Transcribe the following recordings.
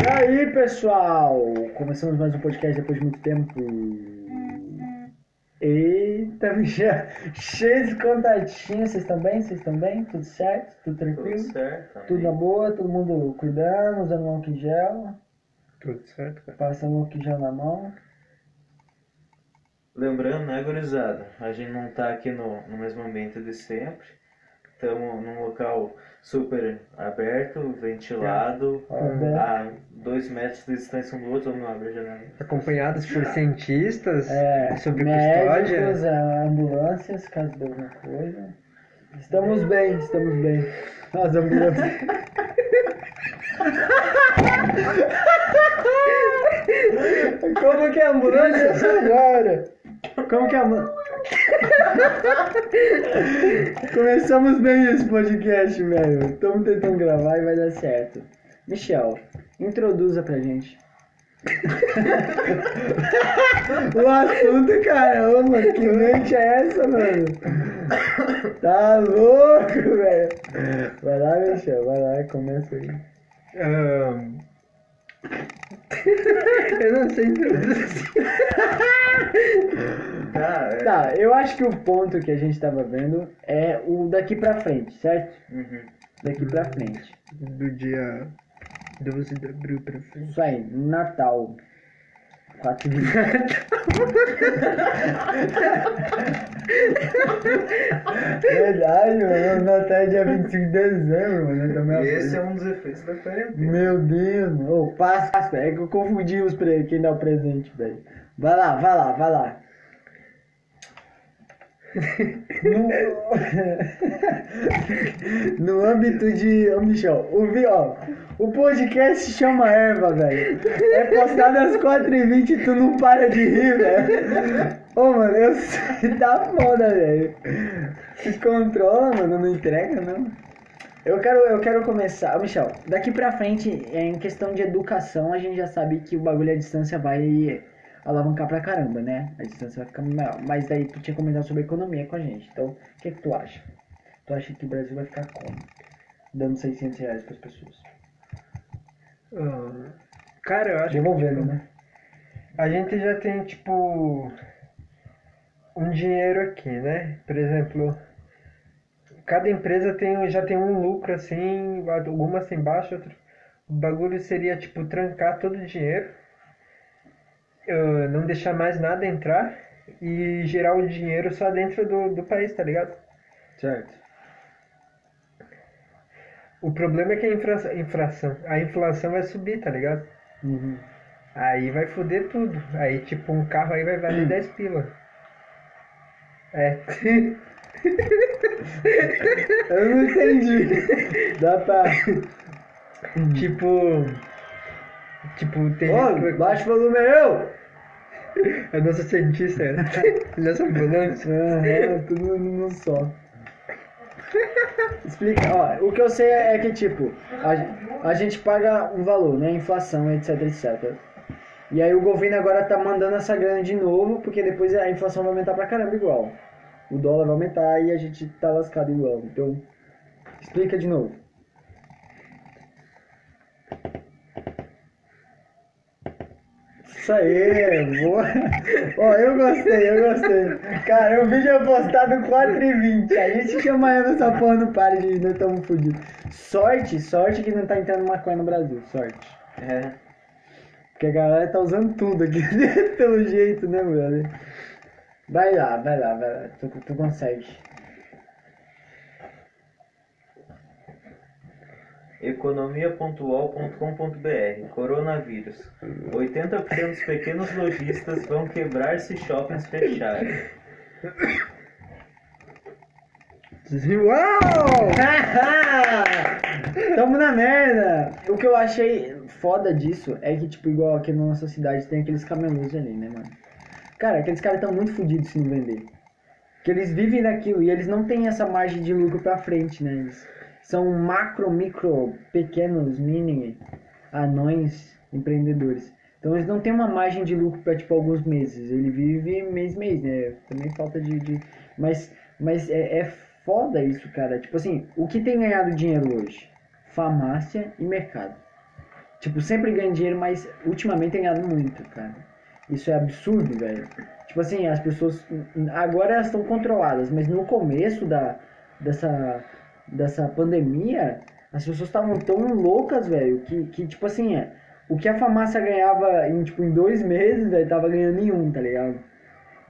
E aí, pessoal? Começamos mais um podcast depois de muito tempo. Eita, já cheio de contatinhos. Vocês estão bem? Vocês estão bem? Tudo certo? Tudo tranquilo? Tudo certo. Tudo na boa? Todo mundo cuidando, usando álcool em gel, Tudo certo, cara. passando álcool em gel na mão. Lembrando, né, gurizada? A gente não tá aqui no, no mesmo ambiente de sempre. Estamos num local super aberto, ventilado, Aberto. a dois metros de distância um do outro, não abre a janela. Acompanhados por cientistas É, sobre médicos, custódia. é, ambulâncias, caso de alguma coisa. Estamos bem, estamos bem. As ambulâncias. Como que é a ambulância? Agora. Como que é a ambulância? Começamos bem esse podcast, velho. Estamos tentando gravar e vai dar certo. Michel, introduza pra gente. o assunto, caramba, que mente é essa, mano? Tá louco, velho. Vai lá, Michel, vai lá, começa aí. Ahn, Eu não sei. Tá, é. Tá, eu acho que o ponto que a gente tava vendo é o daqui pra frente, certo? Uhum. Daqui pra frente. Do dia 12 de abril pra frente. Isso aí, Natal. 4 de Verdade, mano. Natal é dia 25 de dezembro, mano. Também Esse é um dos efeitos da quarentena. Meu Deus, mano. Ô, passa, é que eu confundi os pre... quem dá o presente, velho. Vai lá, vai lá, vai lá. No... no âmbito de. Ô, Michel, o, vi... Ó, o podcast chama Erva, velho. É postado às 4h20 e tu não para de rir, velho. Ô, mano, eu da foda, velho. Se controla, mano, não entrega, não. Eu quero, eu quero começar. Ô, Michel, daqui pra frente, em questão de educação, a gente já sabe que o bagulho à distância vai alavancar pra caramba, né? A distância vai ficar maior. Mas daí tu tinha comentado sobre economia com a gente. Então, o que, que tu acha? Tu acha que o Brasil vai ficar como? Dando 600 reais pras pessoas. Ahn, Cara, eu acho Devolvendo, que né? a gente já tem, tipo, um dinheiro aqui, né? Por exemplo, cada empresa tem, já tem um lucro assim, algumas tem baixo, outras. O bagulho seria, tipo, trancar todo o dinheiro, ah, não deixar mais nada entrar e gerar o dinheiro só dentro do, do país, tá ligado? Certo. O problema é que a infra- inflação, a inflação vai subir, tá ligado? Uhum. Aí vai foder tudo. Aí, tipo, um carro aí vai valer 10 pila. É. Eu não entendi. Dá pra. tipo. Tipo, tem Ô, que- baixa o volume aí, eu! É nossa cientista, é. Nossa ambulância. Aham, tudo num só. Explica, ó, o que eu sei é que, tipo, a, a gente paga um valor, né? Inflação, etc, etc. E aí o governo agora tá mandando essa grana de novo, porque depois a inflação vai aumentar pra caramba igual. O dólar vai aumentar e a gente tá lascado igual. Então, explica de novo. Isso aí, boa. Ó, eu gostei, eu gostei. Cara, o vídeo é postado 4h20. A gente chama ela essa porra no pare de nós estamos fodidos. Sorte, sorte que não tá entrando maconha no Brasil. Sorte. É. Porque a galera tá usando tudo aqui, pelo jeito, né, brother? Vai lá, vai lá, vai lá. Tu, tu consegue. Economia.uol.com.br Coronavírus. 80% dos pequenos lojistas vão quebrar se shoppings fecharem. Uau! Tamo na merda! O que eu achei foda disso é que, tipo, igual aqui na nossa cidade tem aqueles camelôs ali, né, mano? Cara, aqueles caras tão muito fodidos se não vender. Que eles vivem daquilo e eles não têm essa margem de lucro pra frente, né? Eles são macro, micro, pequenos, mini, anões, empreendedores. Então eles não têm uma margem de lucro pra, tipo, alguns meses. Ele vive mês, mês, né? Também falta de... de... Mas, mas é, é foda isso, cara. Tipo assim, o que tem ganhado dinheiro hoje? Farmácia e mercado. Tipo, sempre ganha dinheiro, mas ultimamente tem ganhado muito, cara. Isso é absurdo, velho. Tipo assim, as pessoas. Agora elas estão controladas, mas no começo da, dessa, dessa pandemia, as pessoas estavam tão loucas, velho, que, que tipo assim, é, o que a farmácia ganhava em, tipo, em dois meses, velho, tava ganhando em um, tá ligado?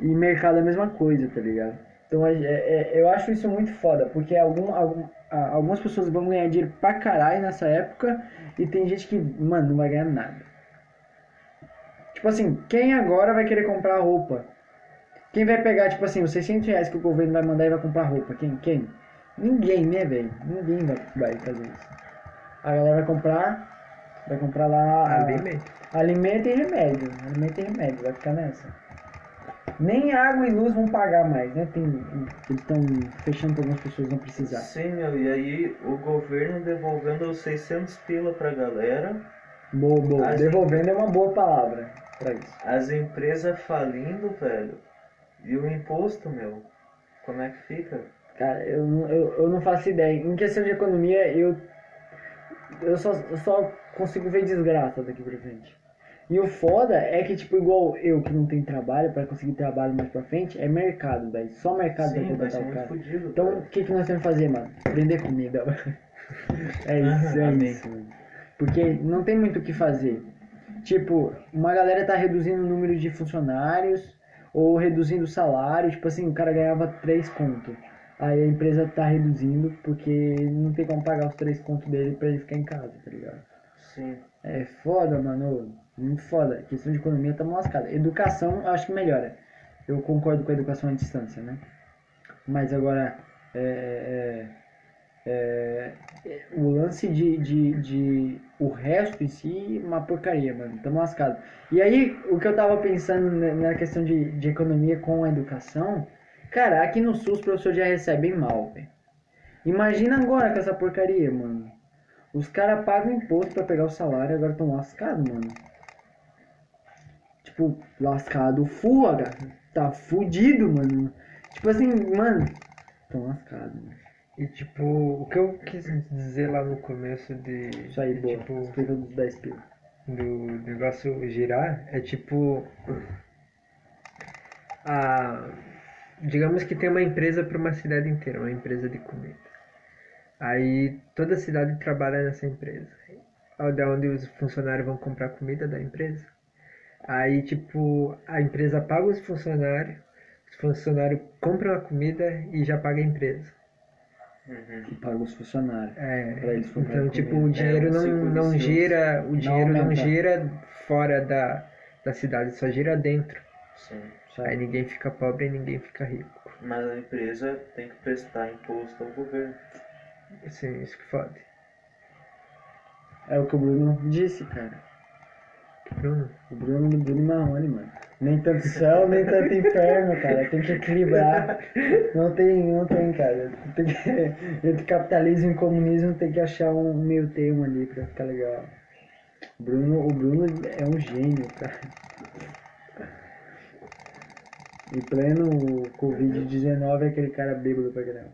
E mercado é a mesma coisa, tá ligado? Então é, é- é- eu acho isso muito foda, porque algum, algum, algumas pessoas vão ganhar dinheiro pra caralho nessa época e tem gente que, mano, não vai ganhar nada. Tipo assim, quem agora vai querer comprar roupa? Quem vai pegar, tipo assim, os 600 reais que o governo vai mandar e vai comprar roupa? Quem? Quem? Ninguém, né, velho? Ninguém vai, vai fazer isso. A galera vai comprar, vai comprar lá Alimento. alimento e remédio. Alimento e remédio, vai ficar nessa. Nem água e luz vão pagar mais, né? Tem, eles estão fechando para algumas pessoas não precisar. Sim, meu, e aí o governo devolvendo os 600 pila pra galera, Boa, boa. Devolvendo é uma boa palavra pra isso. as empresas falindo, velho, e o imposto, meu, como é que fica? Cara, eu, não- eu, eu não faço ideia. Em questão de economia, eu, eu, só, eu só consigo ver desgraça daqui pra frente. E o foda é que, tipo, igual eu que não tenho trabalho, pra conseguir trabalho mais pra frente, é mercado, velho. Só mercado Sim, vai contratar o muito cara. fodido. Então, o que, que nós temos que fazer, mano? Vender comida. é isso, é isso. mano. Porque não tem muito o que fazer. Tipo, uma galera tá reduzindo o número de funcionários ou reduzindo o salário. Tipo assim, o cara ganhava 3 contos. Aí a empresa tá reduzindo porque não tem como pagar os 3 contos dele pra ele ficar em casa, tá ligado? Sim. É foda, mano. Muito foda. questão de economia tá lascada. Educação, eu acho que melhora. Eu concordo com a educação à distância, né? Mas agora, é, é, é, o lance de, de, de. O resto em si, uma porcaria, mano. Tamo lascado. E aí, o que eu tava pensando na na questão de, de economia com a educação. Cara, aqui no SUS os professores já recebem mal, velho. Imagina agora com essa porcaria, mano. Os caras pagam imposto pra pegar o salário e agora estão lascados, mano. Tipo, lascado full. Tá fudido, mano. Tipo assim, mano. Tão lascado, mano. E tipo, o que eu quis dizer lá no começo de. Isso aí, de, boa. Tipo, Explica dos 10 pila. do negócio girar é tipo. A, digamos que tem uma empresa para uma cidade inteira, uma empresa de comida. Aí toda a cidade trabalha nessa empresa. Da onde os funcionários vão comprar comida da empresa. Aí tipo, a empresa paga os funcionários, os funcionários compram a comida e já paga a empresa. Uhum. E paga os funcionários. É, Pra eles comprarem então tipo, comida. o dinheiro É não, não vicioso. gira, o dinheiro não aumenta. gira fora da, da cidade, só gira dentro. Sim. Aí ninguém fica pobre e ninguém fica rico. Mas a empresa tem que prestar imposto ao governo. Sim, isso que fode. É o que o Bruno disse, cara. Bruno, O Bruno do Bruno Marrone, mano. Nem tanto céu, nem tanto inferno, cara. Tem que equilibrar. Não tem, não tem, cara. Tem que, entre capitalismo e comunismo tem que achar um meio termo ali pra ficar legal. O Bruno, o Bruno é um gênio, cara. Em pleno Covid-19 é aquele cara bêbado pra caramba.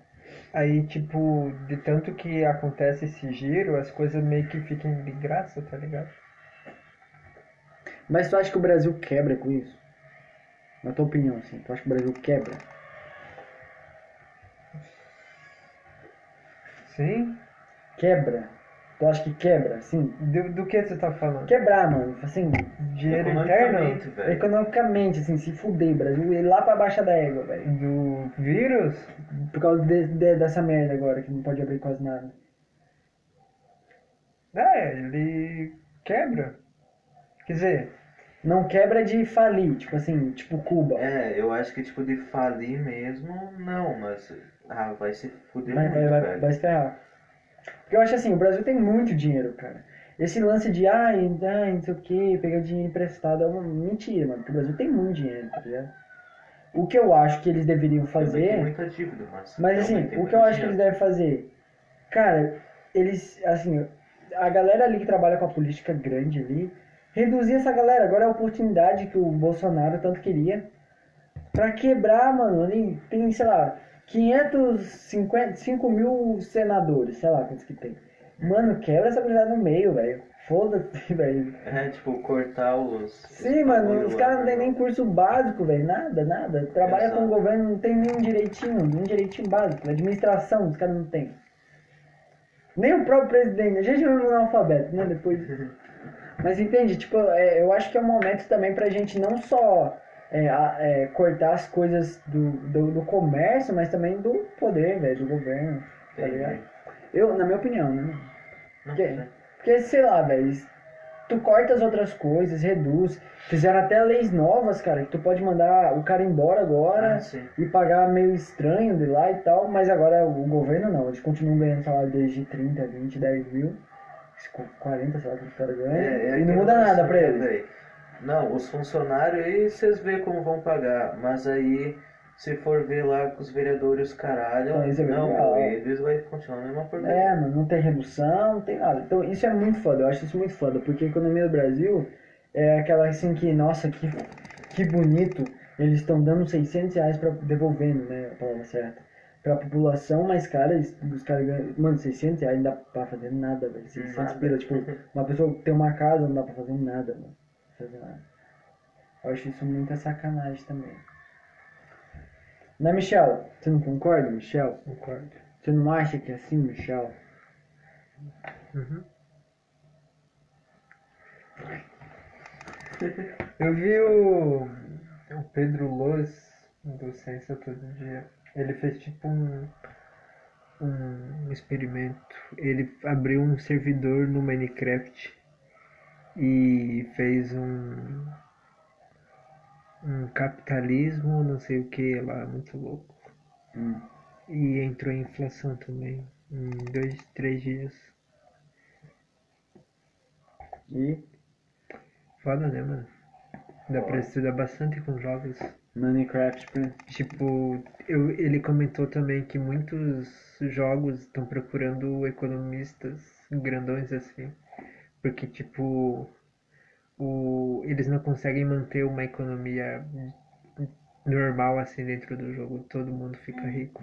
Aí, tipo, de tanto que acontece esse giro, as coisas meio que ficam de graça, tá ligado? Mas tu acha que o Brasil quebra com isso? Na tua opinião, assim, tu acha que o Brasil quebra? Sim? Quebra? Tu acha que quebra, assim? Do, do que você tá falando? Quebrar, mano. Assim, Dinheiro interno? velho. economicamente, assim, se fuder, Brasil ir lá pra baixa da égua, velho. Do vírus? Por causa de- de- dessa merda agora, que não pode abrir quase nada. É, ele quebra. Quer dizer, Não quebra de falir, tipo assim, tipo Cuba. É, eu acho que tipo de falir mesmo, não, mas ah, vai se fuder Vai, muito, vai, vai, vai se ferrar. Porque eu acho assim, o Brasil tem muito dinheiro, cara. Esse lance de, ai, ai, não sei o que, pegar dinheiro emprestado é uma mentira, mano. Porque o Brasil tem muito dinheiro, tá ligado? O que eu acho que eles deveriam fazer. tem muita dívida, mas. Mas assim, o que eu acho que eles devem fazer? Cara, eles, assim, a galera ali que trabalha com a política grande ali, reduzir essa galera. Agora é a oportunidade que o Bolsonaro tanto queria pra quebrar, mano. Ali tem, sei lá, 550, 5 mil senadores, sei lá quantos que tem. Mano, quebra essa amizade no meio, velho. Foda-se, velho. É, tipo, cortar os. Sim, mano, os caras não tem nem curso básico, velho. Nada, nada. Trabalha com o Exato. governo, não tem nenhum direitinho, nenhum direitinho básico. Administração, os caras não tem. Nem o próprio presidente. A gente não é analfabeto, né? Depois. Mas entende, tipo, é, eu acho que é um momento também pra gente não só é, é, cortar as coisas do, do, do comércio, mas também do poder, velho, do governo. Tá ligado? Eu, na minha opinião, né? Não, Que- né? Porque, sei lá, velho, tu corta as outras coisas, reduz. Fizeram até leis novas, cara, que tu pode mandar o cara embora agora Ah, e pagar meio estranho de lá e tal, mas agora o governo não, eles continuam ganhando salário desde 30, 20, 10 mil, 40, sei lá que os caras ganham, É, é e não muda nada pra eles. Não, os funcionários aí vocês vê como vão pagar, mas aí se for ver lá com os vereadores caralho, isso é não, eles vai continuar a mesma porcaria. É, mano, não tem redução, não tem nada. Então isso é muito foda, eu acho isso muito foda, porque a economia do Brasil é aquela assim que, nossa, que, que bonito, eles estão dando 600 reais pra, devolvendo, né, a palavra certa, pra população, mas cara, eles- os caras ganham, mano, 600 reais não dá pra fazer nada, velho, 600 Nada. pila, tipo, uma pessoa que tem uma casa não dá pra fazer nada, mano, fazer nada. Eu acho isso muita sacanagem também. Né, Michel? Você não concorda, Michel? Concordo. Você não acha que é assim, Michel? Uhum. Eu vi o, o Pedro Loz do Ciência Todo Dia. Ele fez tipo um, um experimento. Ele abriu um servidor no Minecraft e fez um, um capitalismo, não sei o que lá, muito louco. Hum. E entrou em inflação também, em dois, três dias. E Foda, né, mano? Dá pra estudar bastante com jogos. Minecraft, pra- Tipo, eu, ele comentou também que muitos jogos estão procurando economistas grandões assim. Porque, tipo, o, eles não conseguem manter uma economia normal assim dentro do jogo. Todo mundo fica rico.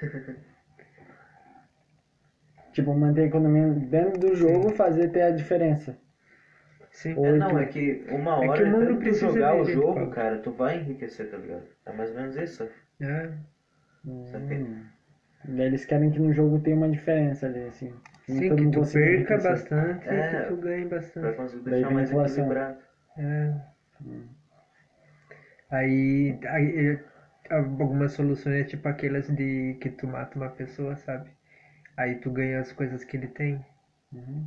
tipo, manter a economia dentro do jogo, fazer ter a diferença. Sim. Ou- É, não, é que uma É que hora o mundo tu precisa jogar o jogo, cara, tu vai enriquecer, tá ligado? É mais ou menos isso. É. Hum. Daí Eles querem que no jogo tenha uma diferença ali, assim. Sim, todo que tu perca bastante e É. que tu ganhe Pra bastante. conseguir Daí deixar mais equilibrado. É. Aí, aí, eh, algumas soluções é tipo aquelas de que tu mata uma pessoa, sabe? Aí tu ganha as coisas que ele tem, Uhum.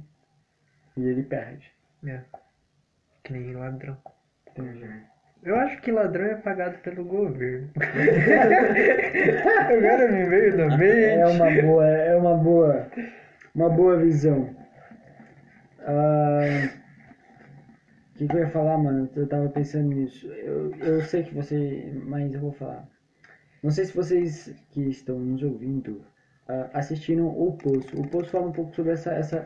E ele perde. né? Que nem ladrão. Entendi. Eu acho que ladrão é pagado pelo governo. Agora me veio na mente. É uma boa, é uma boa, uma boa visão. Ah, O que, que eu ia falar, mano? Eu tava pensando nisso. Eu, eu sei que você. Mas eu vou falar. Não sei se vocês que estão nos ouvindo ah, assistiram o Poço. O Poço fala um pouco sobre essa, essa.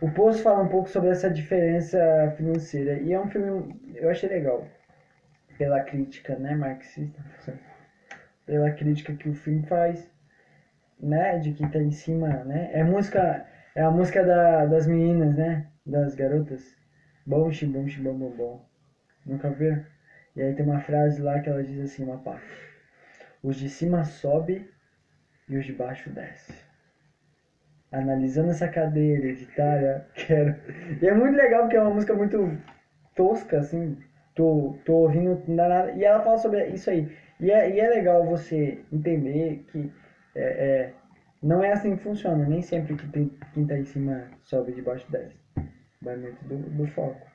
O Poço fala um pouco sobre essa diferença financeira. E é um filme. Eu achei legal. Pela crítica, né, marxista. Pela crítica que o filme faz né, de que tá em cima, né? É música, é a música da, das meninas, né? Das garotas. Bom, xibom, xibom, bom, bom. Nunca viu? E aí tem uma frase lá que ela diz assim, uma parte. Os de cima sobe e os de baixo desce. Analisando essa cadeia hereditária, quero. E é muito legal porque é uma música muito tosca, assim. Tô, tô ouvindo, nada. E ela fala sobre isso aí. E é, e é legal você entender que é, é, não é assim que funciona. Nem sempre que tem, quem tá em cima sobe de baixo desce. Vai muito do, do foco.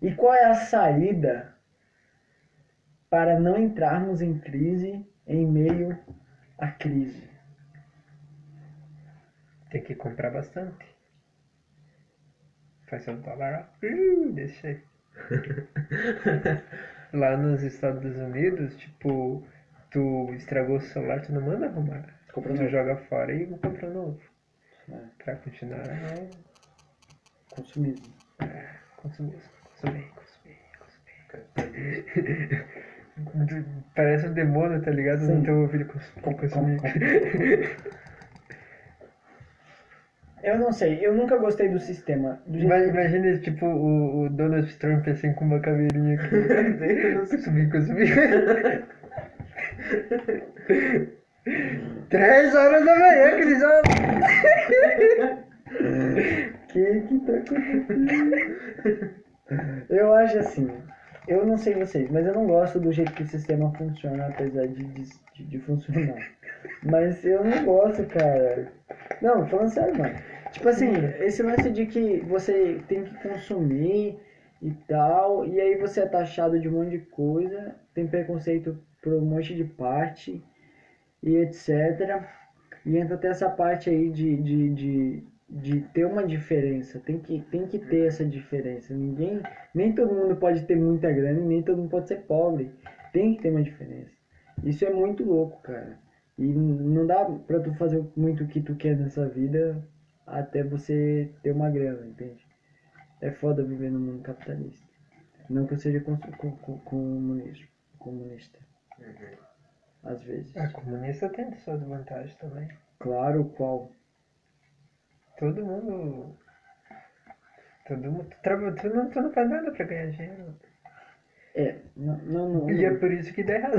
E qual é a saída para não entrarmos em crise em meio à crise? Tem que comprar bastante. Faz seu dólar. Uh, deixa aí. Lá nos Estados Unidos, tipo, tu estragou o celular, tu não manda arrumar. Compra tu novo. joga fora e compra novo. É. Pra continuar é, Consumismo. consumir, consumir, consumir, consumir. Parece um demônio, tá ligado? Sim. No teu ouvido consumir, consumir. Eu não sei, eu nunca gostei do sistema. Do Imagina, tipo, o, o Donald Trump assim com uma caveirinha aqui. Subir, subir. Três horas da manhã, já... que que tá acontecendo? Eu acho assim, eu não sei vocês, mas eu não gosto do jeito que o sistema funciona, apesar de, de, de funcionar. Mas eu não gosto, cara. Não, falando sério, mano. Tipo assim, esse lance de que você tem que consumir e tal, e aí você é taxado de um monte de coisa, tem preconceito por um monte de parte e etc. E entra até essa parte aí de, de, de, de ter uma diferença. Tem que, tem que ter essa diferença. Ninguém. Nem todo mundo pode ter muita grana nem todo mundo pode ser pobre. Tem que ter uma diferença. Isso é muito louco, cara. E não dá pra tu fazer muito o que tu quer nessa vida até você ter uma grana, entende? É foda viver no mundo capitalista. Não que eu seja cons- co- co- comunista. Comunista. Às vezes. A comunista tem suas vantagens também. Claro qual. Todo mundo. Todo mundo. Traba, tu, não, tu não faz nada pra ganhar dinheiro. É, não, não, não, E é por isso que dá errado.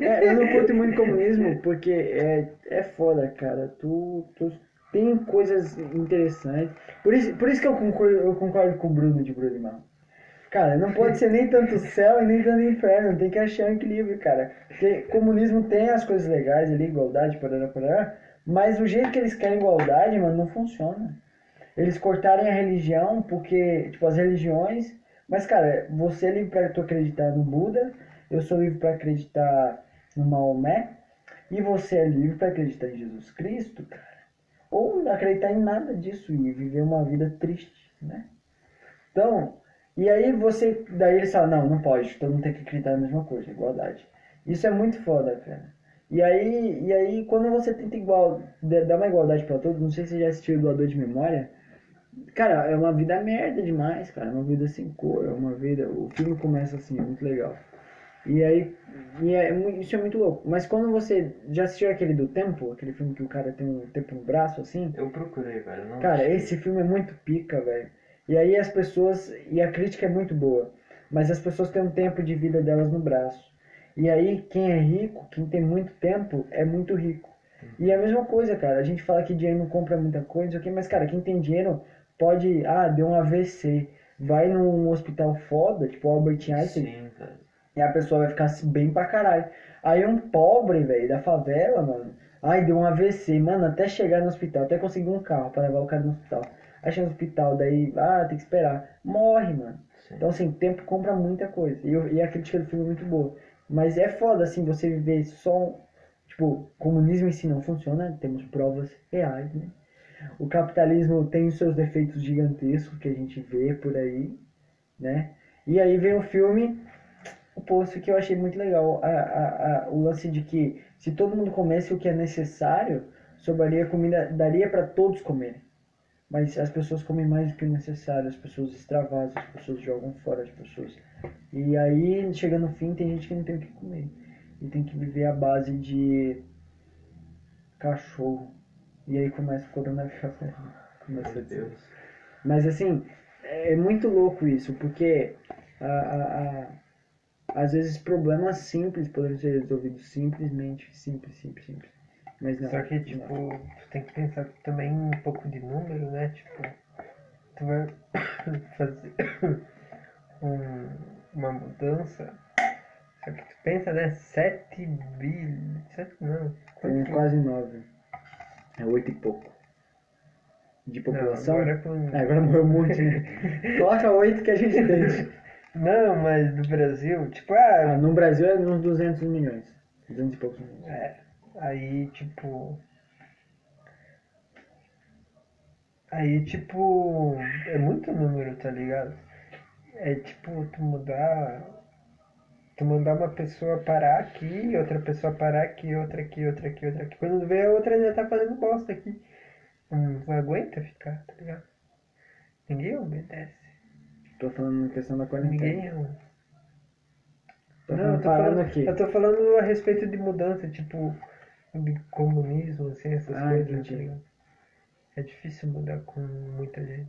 É, eu não curto muito comunismo porque é, é foda, cara. Tu, tu tem coisas interessantes. Por isso, por isso que eu concordo, eu concordo com o Bruno de Bruno Mal. Cara, não pode ser nem tanto céu e nem tanto inferno. Tem que achar um equilíbrio, cara. Porque comunismo tem as coisas legais ali, igualdade, parará, parará. Mas o jeito que eles querem igualdade, mano, não funciona. Eles cortarem a religião porque, tipo, as religiões. Mas, cara, você é livre pra tu acreditar no Buda, eu sou livre pra acreditar no Maomé, e você é livre pra acreditar em Jesus Cristo, cara. Ou acreditar em nada disso e viver uma vida triste, né? Então, e aí você. Daí eles falam, não, não pode, todo mundo tem que acreditar na mesma coisa, igualdade. Isso é muito foda, cara. E aí, e aí quando você tenta igual, dar uma igualdade pra todos, não sei se você já assistiu Doador de Memória. Cara, é uma vida merda demais, cara. É uma vida sem cor, é uma vida. O filme começa assim, é muito legal. E aí, e é, isso é muito louco. Mas quando você já assistiu aquele do tempo, aquele filme que o cara tem um tempo no braço assim, Eu procurei, velho. Cara, achei. esse filme é muito pica, velho. E aí as pessoas. E a crítica é muito boa. Mas as pessoas têm um tempo de vida delas no braço. E aí quem é rico, quem tem muito tempo, é muito rico. E é a mesma coisa, cara. A gente fala que dinheiro não compra muita coisa, ok? Mas, cara, quem tem dinheiro pode. Ah, deu um AVC. Vai num hospital foda, tipo Albert Einstein, Sim, cara. e a pessoa vai ficar bem pra caralho. Aí um pobre, velho, da favela, mano. Ai, deu um AVC, mano, até chegar no hospital, até conseguir um carro pra levar o cara no hospital. Aí chega no hospital, daí, ah, tem que esperar. Morre, mano. Sim. Então, assim, tempo compra muita coisa. E, eu- e a crítica do filme é muito boa. Mas é foda, assim, você viver só. Tipo, comunismo em si não funciona, temos provas reais, né? O capitalismo tem os seus defeitos gigantescos que a gente vê por aí, né? E aí vem o filme, o posto que eu achei muito legal, a, a, a, o lance de que se todo mundo comesse o que é necessário, sobraria comida, daria para todos comerem. Mas as pessoas comem mais do que o necessário, as pessoas extravasam, as pessoas jogam fora as pessoas. E aí, chega no fim, tem gente que não tem o que comer. E tem que viver à base de cachorro. E aí começa o coronavírus. Começa a Meu. Deus. Mas assim, é muito louco isso, porque a, a, a- às vezes problemas simples podem ser resolvidos simplesmente, simples, simples, simples. Mas não. Só que, não. tipo, tu tem que pensar também um pouco de número, né? Tipo, tu vai fazer um- uma mudança. Só que tu pensa, né? 7 bilhões. Não. Tem quanto- quase nove. É oito e pouco. De Não, população? agora com... É, agora morreu um monte, né? Coloca oito que a gente tem. Não, mas no Brasil, tipo, Ah, ah, no Brasil é uns 200 milhões. 200 e poucos milhões. É, aí tipo. Aí tipo. É muito número, tá ligado? É tipo tu mudar. Tu mandar uma pessoa parar aqui, outra pessoa parar aqui, outra aqui, outra aqui, outra aqui. Quando vê a outra já tá fazendo bosta aqui. Não, não aguenta ficar, tá ligado? Ninguém obedece. Tô falando em questão da quarentena. Ninguém. Tô Não, eu tô falando, aqui. eu tô falando a respeito de mudança, tipo, de comunismo, assim, essas Ah, coisas, entendi. tá? É difícil mudar com muita gente.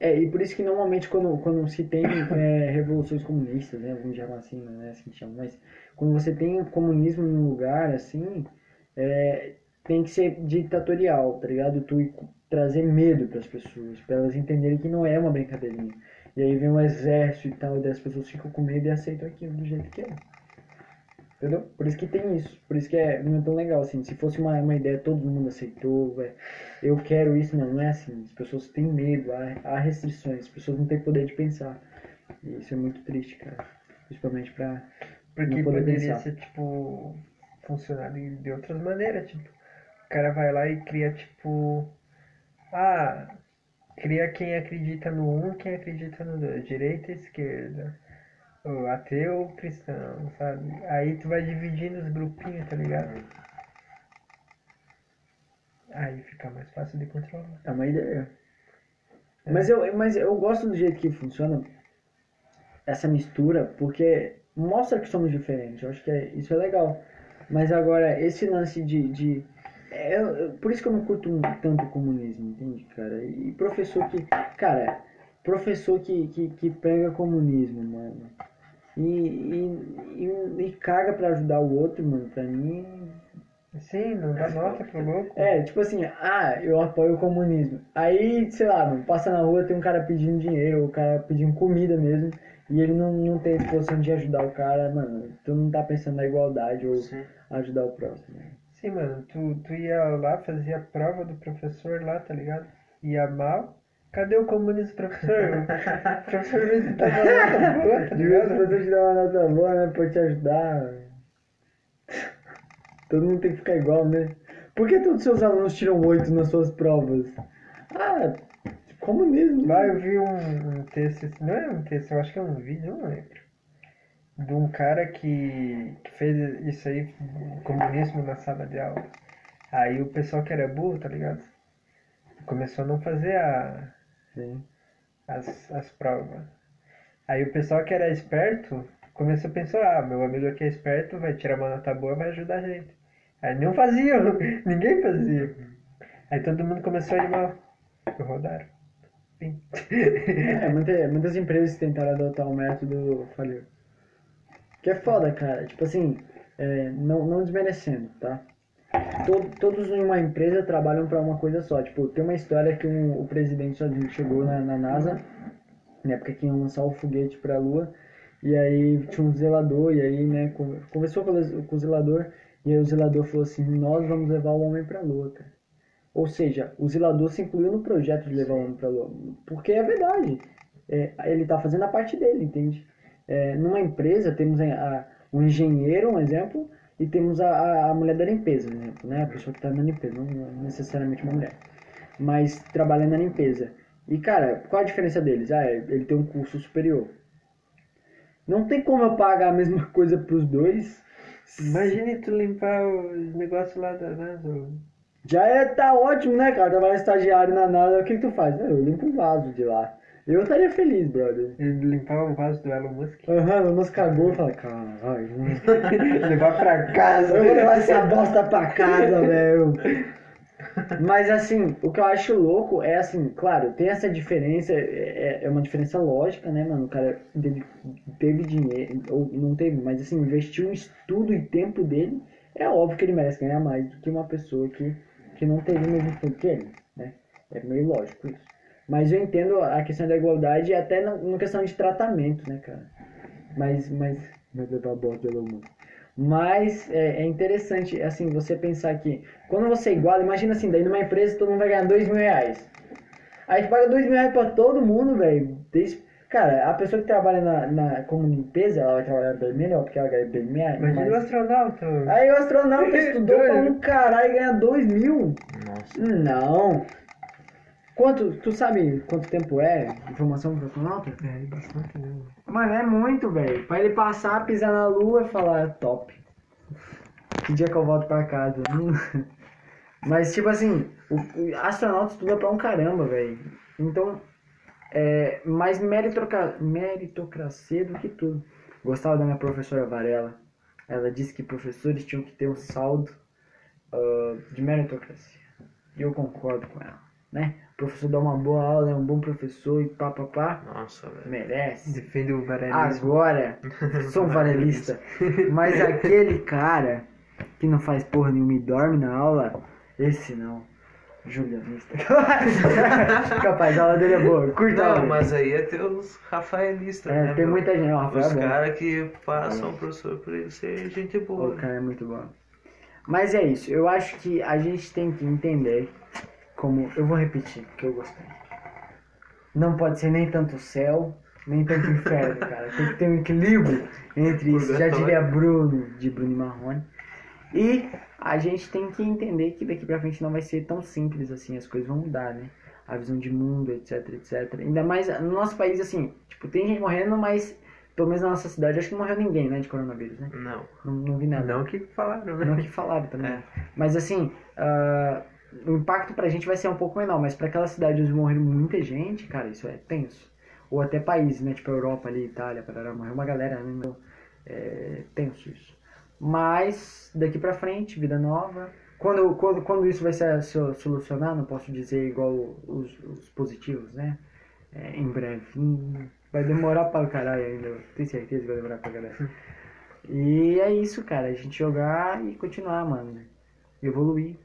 É, e por isso que normalmente quando, quando se tem é, revoluções comunistas, né, vamos chamar assim, não é assim que chama, mas quando você tem comunismo num lugar assim, é, tem que ser ditatorial, tá ligado? Tu trazer medo para as pessoas, para elas entenderem que não é uma brincadeirinha. E aí vem um exército e tal, e as pessoas ficam com medo e aceitam aquilo do jeito que é. Entendeu? Por isso que tem isso. Por isso que é, não é tão legal assim. Se fosse uma, uma ideia, todo mundo aceitou, véio. eu quero isso, não, não é assim. As pessoas têm medo, há, há restrições, as pessoas não têm poder de pensar. E isso é muito triste, cara. Principalmente pra Porque não poder poderia pensar. ser, tipo, funcionar de, de outras maneiras, tipo, o cara vai lá e cria, tipo, ah, cria quem acredita no um, quem acredita no dois, direita e esquerda, o ateu, cristão, sabe? Aí tu vai dividindo os grupinhos, tá ligado? Aí fica mais fácil de controlar. É uma ideia. Mas eu, mas eu gosto do jeito que funciona essa mistura, porque mostra que somos diferentes. Eu acho que é- isso é legal. Mas agora, esse lance de. de é, eu- por isso que eu não curto tanto o comunismo, entende, cara? E professor que. Cara, professor que, que, que prega comunismo, mano. E, e, e, e caga pra ajudar o outro, mano, pra mim Sim, não dá nota pro louco. é, tipo assim, ah, eu apoio o comunismo. Aí, sei lá, mano, passa na rua, tem um cara pedindo dinheiro, o cara pedindo comida mesmo, e ele não, não tem disposição de ajudar o cara, mano, tu não tá pensando na igualdade ou Sim. ajudar o próximo. né? Sim, mano, tu, tu ia lá, fazia a prova do professor lá, tá ligado? Ia mal. Cadê o comunismo, professor? o professor mesmo tava lá, tá boa, tá ligado? fazer te dar uma nota boa, né, pra te ajudar. Todo mundo tem que ficar igual, né? Por que todos os seus alunos tiram oito nas suas provas? Ah, comunismo. Lá eu vi um, um texto, não é um texto, eu acho que é um vídeo, não lembro. De um cara que, que fez isso aí, comunismo na sala de aula. Aí o pessoal que era burro, tá ligado? Começou a não fazer a, Sim. as, as provas. Aí o pessoal que era esperto começou a pensar, ah, meu amigo aqui é esperto, vai tirar uma nota boa, vai ajudar a gente. Aí não faziam, ninguém fazia. Aí todo mundo começou a ir mal. Rodaram. É, muita- muitas empresas tentaram adotar um método faliu. Que é foda, cara. Tipo assim, é, não, não desmerecendo, tá? To- todos em uma empresa trabalham pra uma coisa só. Tipo, tem uma história que um- o presidente Unidos chegou na, na NASA, na época que iam lançar o foguete pra Lua, e aí tinha um zelador, e aí, né, con- conversou com com o zelador, e aí o zelador falou assim, nós vamos levar o homem pra Lua, cara. Ou seja, o zelador se incluiu no projeto de levar o homem pra Lua. Porque é verdade. É, ele tá fazendo a parte dele, entende? É, numa empresa temos a, a- um engenheiro, um exemplo, e temos a, a, mulher da limpeza, exemplo, né? A pessoa que tá na limpeza, não, não necessariamente uma mulher. Mas trabalhando na limpeza. E, cara, qual a diferença deles? Ah, é, ele tem um curso superior. Não tem como eu pagar a mesma coisa pros dois. Imagine tu limpar os negócios lá da NASA. Já é, tá ótimo, né, cara? Trabalhar estagiário na nada, o que, que tu faz? Eu limpo um vaso de lá. Eu estaria feliz, brother. E limpar o vaso do Elon Musk. Aham, uhum, mas cagou e fala, caralho, levar pra casa. eu vou levar essa bosta pra casa, velho. Mas assim, o que eu acho louco é assim, claro, tem essa diferença, é, é uma diferença lógica, né, mano? O cara teve, teve dinheiro, ou não teve, mas assim, investiu em estudo e tempo dele, é óbvio que ele merece ganhar mais do que uma pessoa que, que não teve o mesmo estudo que ele, né? É meio lógico isso. Mas eu entendo a questão da igualdade até na, questão de tratamento, né, cara? Mas, mas, mas levar pelo mundo. Mas é, é interessante, assim, você pensar que quando você iguala, imagina assim, daí numa empresa todo mundo vai ganhar dois mil reais. Aí tu paga dois mil reais pra todo mundo, velho. Cara, a pessoa que trabalha na, na, como limpeza, ela vai trabalhar bem melhor, porque ela ganha bem mais. Imagina o astronauta. Aí o astronauta estudou pra um caralho e ganha dois mil. Nossa. Não. Quanto, tu sabe quanto tempo é informação pro astronauta? É, bastante, né? Mano, é muito, velho. Pra ele passar, pisar na lua e falar, top. Que dia que eu volto pra casa? Mas, tipo assim, o, o astronauta estuda pra um caramba, velho. Então, é mais meritocra- meritocracia do que tudo. Gostava da minha professora Varela. Ela disse que professores tinham que ter um saldo ah, de meritocracia. E eu concordo com ela. Né? O professor dá uma boa aula, é um bom professor e pá, pá, pá. Nossa, velho. Merece. Defende o varelismo. Agora, sou um varelista, mas aquele cara que não faz porra nenhuma e dorme na aula, esse não. Julianista. Capaz, a aula dele é boa. Curta Não, aula. mas aí é ter os rafaelistas, É, né? tem meu? muita gente. Ó, Rafael Os é caras que passam o professor por ele ser gente boa. O cara é muito bom. Mas é isso, eu acho que a gente tem que entender como. Eu vou repetir, porque eu gostei. Não pode ser nem tanto céu, nem tanto inferno, cara. Tem que ter um equilíbrio entre isso. Já diria Bruno, de Bruno Marrone. E a gente tem que entender que daqui pra frente não vai ser tão simples assim, as coisas vão mudar, né? A visão de mundo, etc, etc. Ainda mais no nosso país, assim, tipo, tem gente morrendo, mas pelo menos na nossa cidade acho que não morreu ninguém, né, de coronavírus, né? Não. Não, não vi nada. Não que falaram, né? Não que falaram também. É. Mas assim, ah, o impacto pra gente vai ser um pouco menor, mas pra aquela cidade onde morreu muita gente, cara, isso é tenso. Ou até países, né? Tipo a Europa ali, Itália, parará, morreu uma galera, né? Então, é tenso isso. Mas daqui pra frente, vida nova. Quando, quando, quando isso vai so- solucionar, não posso dizer igual os, os positivos, né? É, em breve. Hum, Vai demorar pra caralho ainda. Tenho certeza que vai demorar pra caralho. E é isso, cara. A gente jogar e continuar, mano. Evoluir.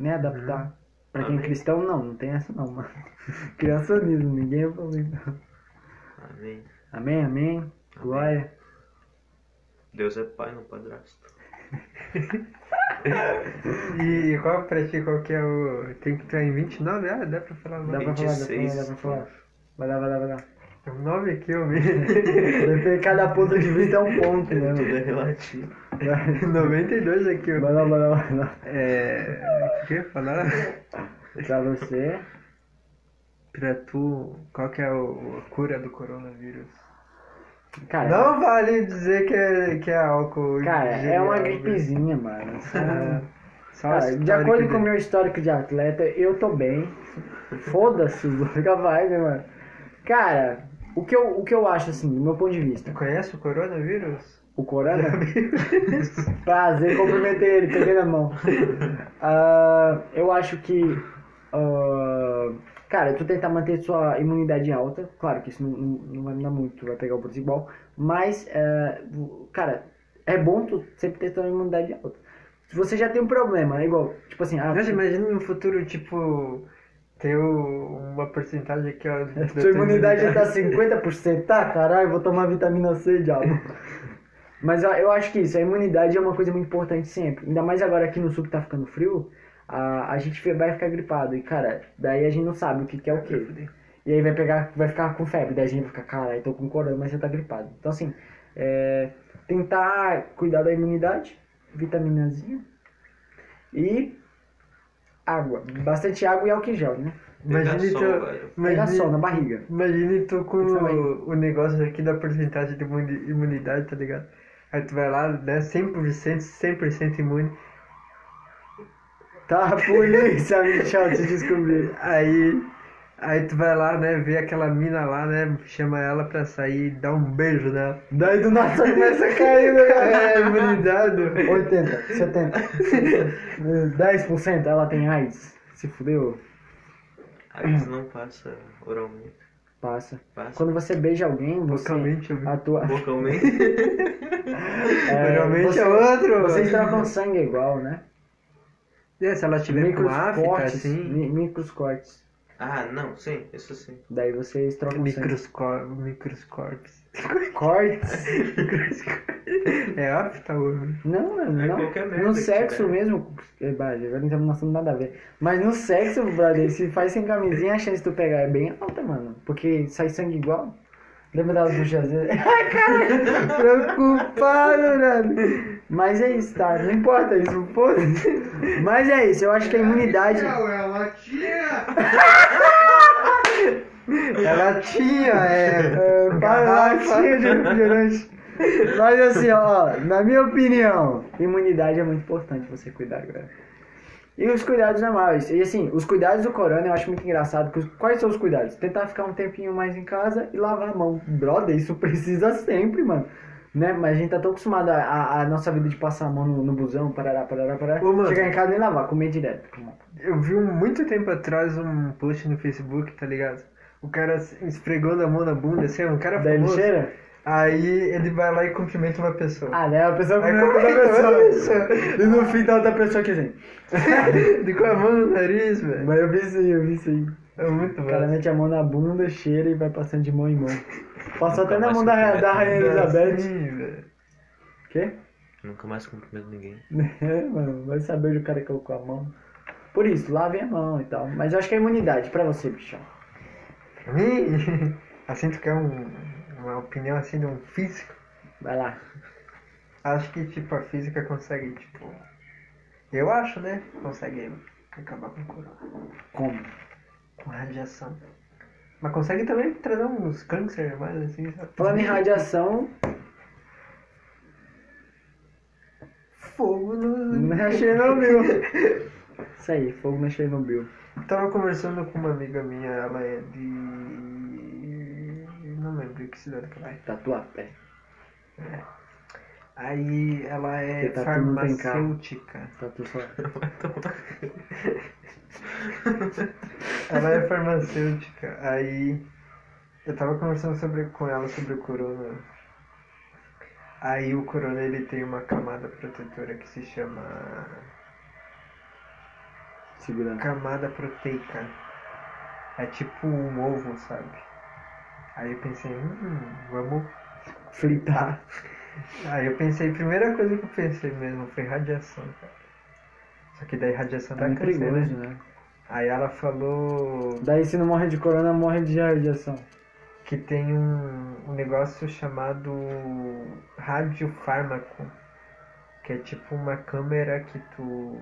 Né? Adaptar. Pra quem é Amém. cristão, não. Não tem essa não, mano. Criacionismo. Ninguém evolui. não. Amém. Amém, amém. Glória. Deus é pai, não padrasto. E qual pra ti, qual que é o. Tem que estar em 29? Ah, dá pra falar Dá pra falar, dá pra 26. falar, dá pra falar. Vai lá, vai lá, vai lá. 9 aqui, eu vi. Depende- Cada ponto de vista é um ponto, né? Tudo é relativo. Vai 92 aqui, lá, vai lá, vai lá. É. O que falar? Pra você. Pra tu, qual que é o, a cura do coronavírus? Cara, Não vale dizer que é, que é álcool. cara é uma né? gripezinha, mano. É, Só Cara, o de acordo com o meu histórico de atleta, eu tô bem. Foda-se, fica vai, né, mano? Cara, o que, eu, o que eu acho, assim, do meu ponto de vista, Tu conhece o coronavírus? o Corona. Prazer, cumprimentei ele, peguei na mão. Ah, eu acho que. ah, cara, tu tentar manter sua imunidade alta, claro que isso não, não, não vai mudar muito, tu vai pegar o vírus igual, mas, ah, cara, é bom tu sempre ter tua imunidade alta. Se você já tem um problema, é igual, tipo assim, ah, Nossa, imagina no futuro, tipo, ter o- uma porcentagem aqui, ó. Sua imunidade já tá 50%, tá? Caralho, vou tomar vitamina C, diabo. Mas eu acho que isso, a imunidade é uma coisa muito importante sempre. Ainda mais agora aqui no sul que tá ficando frio, a, a gente vai ficar gripado. E, cara, daí a gente não sabe o que, que é o que. E aí vai pegar, vai ficar com febre. Daí a gente vai ficar, caralho, tô com corona, mas você tá gripado. Então, assim, é, tentar cuidar da imunidade, vitaminazinha e água. Bastante água e álcool em gel, né? Imagine Pegar tu, sol, imagine, sol na barriga. imagine tu com o, o negócio aqui da porcentagem de imuni- imunidade, tá ligado? Aí tu vai lá, né, 100%, 100% imune. Tá, polícia, Michel, te descobrir. Aí, aí tu vai lá, né, vê aquela mina lá, né, chama ela pra sair e dá um beijo nela. Daí do nada começa a cair, né? É, imunidade. 80, 70, 10% ela tem AIDS. Se fudeu, Aí isso não passa oralmente. passa. Passa Quando você beija alguém, você Vocalmente, atua. vocalmente. É, Oralmente você, é outro. Vocês trocam sangue igual, né? É, se ela tiver com Micros afta, cortes. assim, mi- Micros cortes. Ah, não, sim, isso sim. Daí vocês trocam sangue. microscó microscópios. Cortes? É afta, mano. Não, mano, É não. qualquer merda No sexo tiver. mesmo. eh, bah, Agora não estamos mostrando nada a ver. Mas no sexo, brother, se faz sem camisinha, a chance de tu pegar é bem alta, mano. Porque sai sangue igual. Lembra das buchas às vezes? Ai, cara, preocupado, brother. Mas é isso, tá? Não importa isso, foda-se. Mas é isso, eu acho que a imunidade. Ela tinha, é. É, latinha de refrigerante. Mas assim, ó, na minha opinião, imunidade é muito importante você cuidar agora. E os cuidados normais. E assim, os cuidados do corona eu acho muito engraçado. Quais são os cuidados? Tentar ficar um tempinho mais em casa e lavar a mão. Brother, isso precisa sempre, mano. Né? Mas a gente tá tão acostumado a, a, nossa vida de passar a mão no, no busão, parará, parará, parará. Ô, mano. Chegar em casa e lavar, comer direto. Eu vi muito tempo atrás um post no Facebook, tá ligado? O cara esfregando a mão na bunda, assim, um cara ele famoso. cheira? Aí ele vai lá e cumprimenta uma pessoa. Ah, né? A pessoa cumprimenta outra pessoa. pessoa. E no fim tá outra pessoa aqui assim. De com a mão no nariz, velho. Mas eu vi aí, eu vi aí. É muito O cara bom. mete a mão na bunda, cheira e vai passando de mão em mão. Passou até na mão da, da Rainha. Elizabeth. Sim. Quê? Nunca mais cumprimento ninguém. É, mano, vai saber do cara que colocou a mão. Por isso, lavem a mão e tal. Mas eu acho que é imunidade pra você, bichão. Pra mim, assim, tu quer um, uma opinião assim de um físico? Vai lá. Acho que, tipo, a física consegue, tipo... Eu acho, né? Consegue acabar com o corona. Como? Com radiação. Mas consegue também trazer uns câncer mais, assim, sabe? Falando em radiação, Fogo no... na Chernobyl. Isso aí, fogo na Chernobyl. Tava conversando com uma amiga minha, ela é de... Não lembro que cidade que ela é. Tatuapé. Aí ela é Porque tatu não tem carro. farmacêutica. Tatu só. Ela é farmacêutica. Aí eu tava conversando sobre, com ela sobre o corona. Aí o corona ele tem uma camada protetora que se chama Segurando. camada proteica. É tipo um ovo, sabe? Aí eu pensei, hum, vamos. Fritar. Aí eu pensei, a primeira coisa que eu pensei mesmo foi radiação, cara. Só que daí radiação Tá dá muito câncer, perigoso, né? né? Aí ela falou Daí se não morre de corona, morre de radiação. que tem um, um negócio chamado radiofármaco, que é tipo uma câmera que tu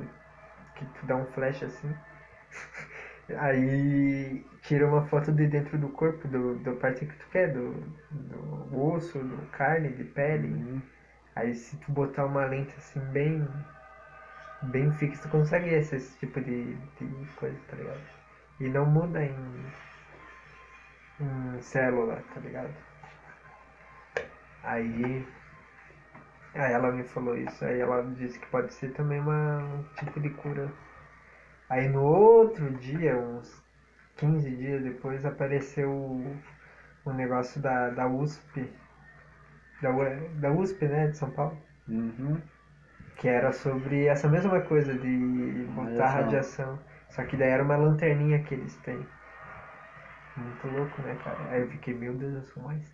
que tu dá um flash assim. Aí tira uma foto de dentro do corpo, do, do parte que tu quer, do, do osso, do carne, de pele. Aí se tu botar uma lente assim bem bem fixa, tu consegue esse, esse tipo de, de coisa, tá ligado? E não muda em em célula, tá ligado? Aí, aí ela me falou isso, aí ela disse que pode ser também uma, um tipo de cura. Aí no outro dia, uns 15 dias depois, apareceu o, o negócio da, da USP, da, da USP, né, de São Paulo, Uhum. que era sobre essa mesma coisa de botar Radiação. radiação. Só que daí era uma lanterninha que eles têm. Muito louco, né, cara? Aí eu fiquei, meu Deus, eu sou mais.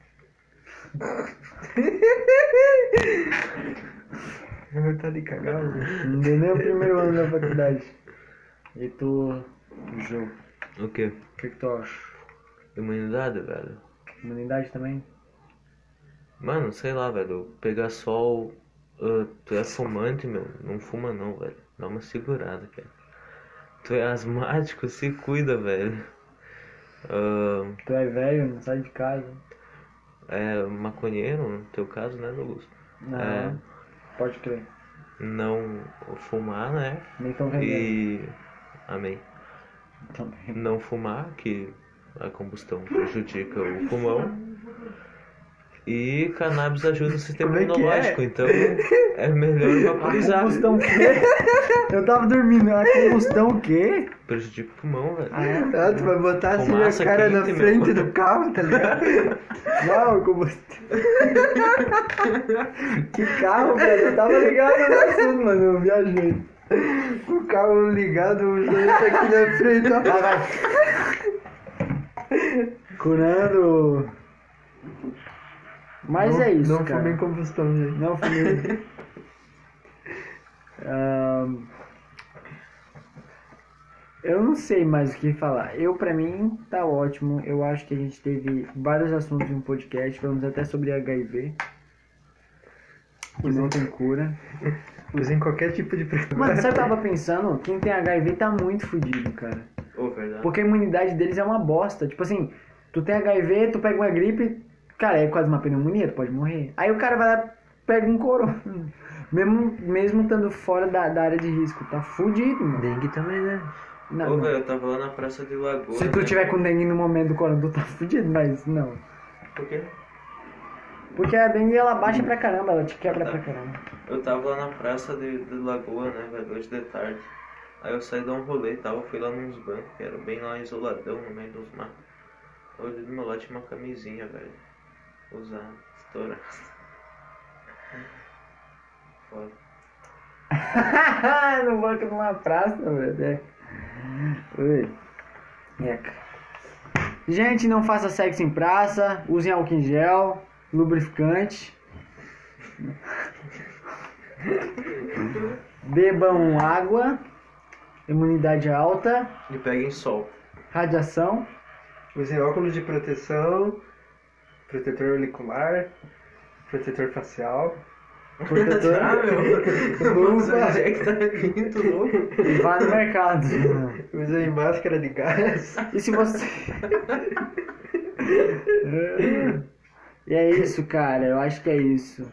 eu tô de cagar, velho. Não deu nem o primeiro ano da faculdade. E tu, Jô, O quê? o que, que tu acha? Imunidade, velho. Imunidade também? Mano, sei lá, velho. Pegar sol. ah, tu é fumante, meu. Não fuma não, velho. Dá uma segurada, cara. Tu é asmático, se cuida, velho. Ah, Tu é velho, não sai de casa. é maconheiro, no teu caso, né, Douglas? Não, É. pode crer. Não fumar, né? Nem tão vendendo. E. Amém. Também. Não fumar, que a combustão prejudica o pulmão. E cannabis ajuda o sistema é que é? imunológico, então é melhor A vaporizar. combustão o quê? Eu tava dormindo. A combustão o quê? Prejudica o pulmão, velho. Ah, tu vai botar assim a cara na quente, meu. frente do carro, tá ligado? Não, combustão. que carro, velho? Eu tava ligado no assunto, mano. Eu viajei. O carro ligado, o joelho tá aqui na frente, ó. Vai, vai. Curando. Mas não, é isso, Não cara. fumem combustão, gente. Não fumei. Ahn, eu não sei mais o que falar. Eu, pra mim, tá ótimo. Eu acho que a gente teve vários assuntos em um podcast. Falamos até sobre HIV. Que não tem cura. Usem qualquer tipo de preparado. Mano, sabe o que eu tava pensando? Quem tem HIV tá muito fudido, cara. Ô, verdade. Porque a imunidade deles é uma bosta. Tipo assim, tu tem HIV, tu pega uma gripe, cara, é quase uma pneumonia, tu pode morrer. Aí o cara vai lá, pega um corona. Mesmo, mesmo estando fora da, da área de risco, tá fudido, mano. Dengue também, né? Não, Ô, não. velho, eu tava lá na Praça de Lagoa. Se tu né? tiver com dengue no momento do corona, tu tá fudido, mas não. Por quê? Porque a dengue ela baixa pra caramba, ela te quebra pra caramba. Eu tava lá na praça de, de Lagoa, né, velho, hoje de tarde. Aí eu saí dar um rolê e tal, fui lá nos bancos, que era bem lá isoladão, no meio dos matos. Olhei do meu lado tinha uma camisinha, velho. Usada, estourada. Foda. no banco de uma praça, velho. Eca. Gente, não faça sexo em praça, usem álcool em gel, lubrificante. Bebam água, imunidade alta, E peguem sol. radiação. Usem óculos de proteção, protetor auricular, protetor facial. Protetor. Ah, meu! Onde é que tá vindo, louco? E vá no mercado. Usem máscara de gás. E se você. e é isso, cara. Eu acho que é isso.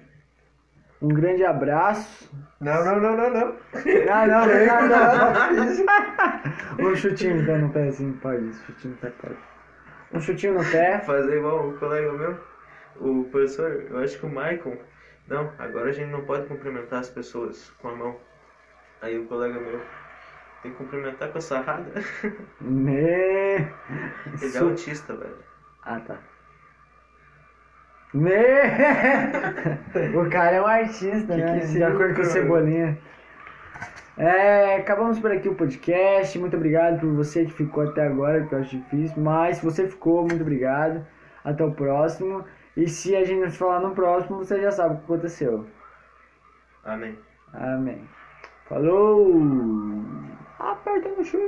Um grande abraço. Não, não, não, não, não. Ah, não, não, não, não. Um chutinho no pé, assim, pode. isso, Chutinho no pé, pode. Um chutinho no pé. Fazer igual o colega meu, o professor, eu acho que o Michael. Não, agora a gente não pode cumprimentar as pessoas com a mão. Aí o colega meu tem que cumprimentar com a sarrada. Me... Ele é autista, velho. Ah, tá. Me... o cara é um artista, Que né? que De acordo com o? Cebolinha. É, acabamos por aqui o podcast. Muito obrigado por você que ficou até agora, que eu acho difícil. Mas se você ficou, muito obrigado. Até o próximo. E se a gente não se falar no próximo, você já sabe o que aconteceu. Amém. Amém. Falou! Aperta no X!